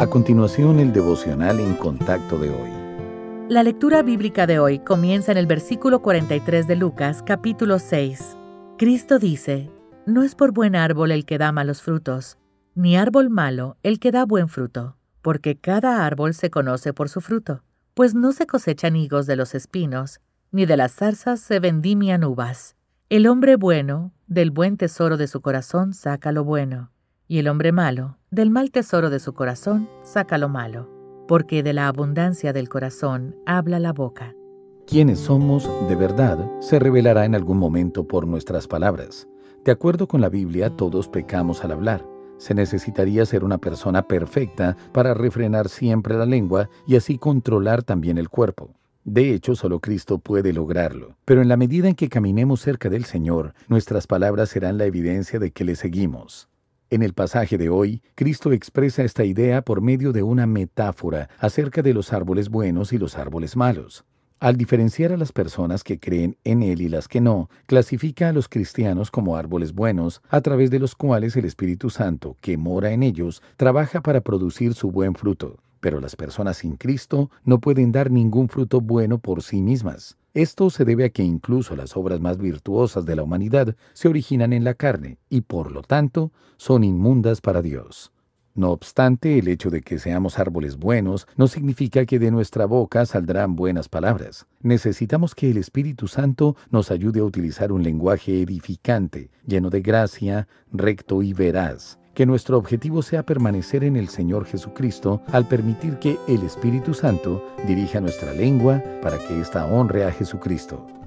A continuación, el devocional en contacto de hoy. La lectura bíblica de hoy comienza en el versículo 43 de Lucas, capítulo 6. Cristo dice, No es por buen árbol el que da malos frutos, ni árbol malo el que da buen fruto, porque cada árbol se conoce por su fruto, pues no se cosechan higos de los espinos, ni de las zarzas se vendimian uvas. El hombre bueno, del buen tesoro de su corazón saca lo bueno, y el hombre malo, del mal tesoro de su corazón saca lo malo, porque de la abundancia del corazón habla la boca. Quienes somos de verdad se revelará en algún momento por nuestras palabras. De acuerdo con la Biblia, todos pecamos al hablar. Se necesitaría ser una persona perfecta para refrenar siempre la lengua y así controlar también el cuerpo. De hecho, solo Cristo puede lograrlo. Pero en la medida en que caminemos cerca del Señor, nuestras palabras serán la evidencia de que le seguimos. En el pasaje de hoy, Cristo expresa esta idea por medio de una metáfora acerca de los árboles buenos y los árboles malos. Al diferenciar a las personas que creen en Él y las que no, clasifica a los cristianos como árboles buenos, a través de los cuales el Espíritu Santo, que mora en ellos, trabaja para producir su buen fruto pero las personas sin Cristo no pueden dar ningún fruto bueno por sí mismas. Esto se debe a que incluso las obras más virtuosas de la humanidad se originan en la carne y por lo tanto son inmundas para Dios. No obstante, el hecho de que seamos árboles buenos no significa que de nuestra boca saldrán buenas palabras. Necesitamos que el Espíritu Santo nos ayude a utilizar un lenguaje edificante, lleno de gracia, recto y veraz que nuestro objetivo sea permanecer en el Señor Jesucristo al permitir que el Espíritu Santo dirija nuestra lengua para que ésta honre a Jesucristo.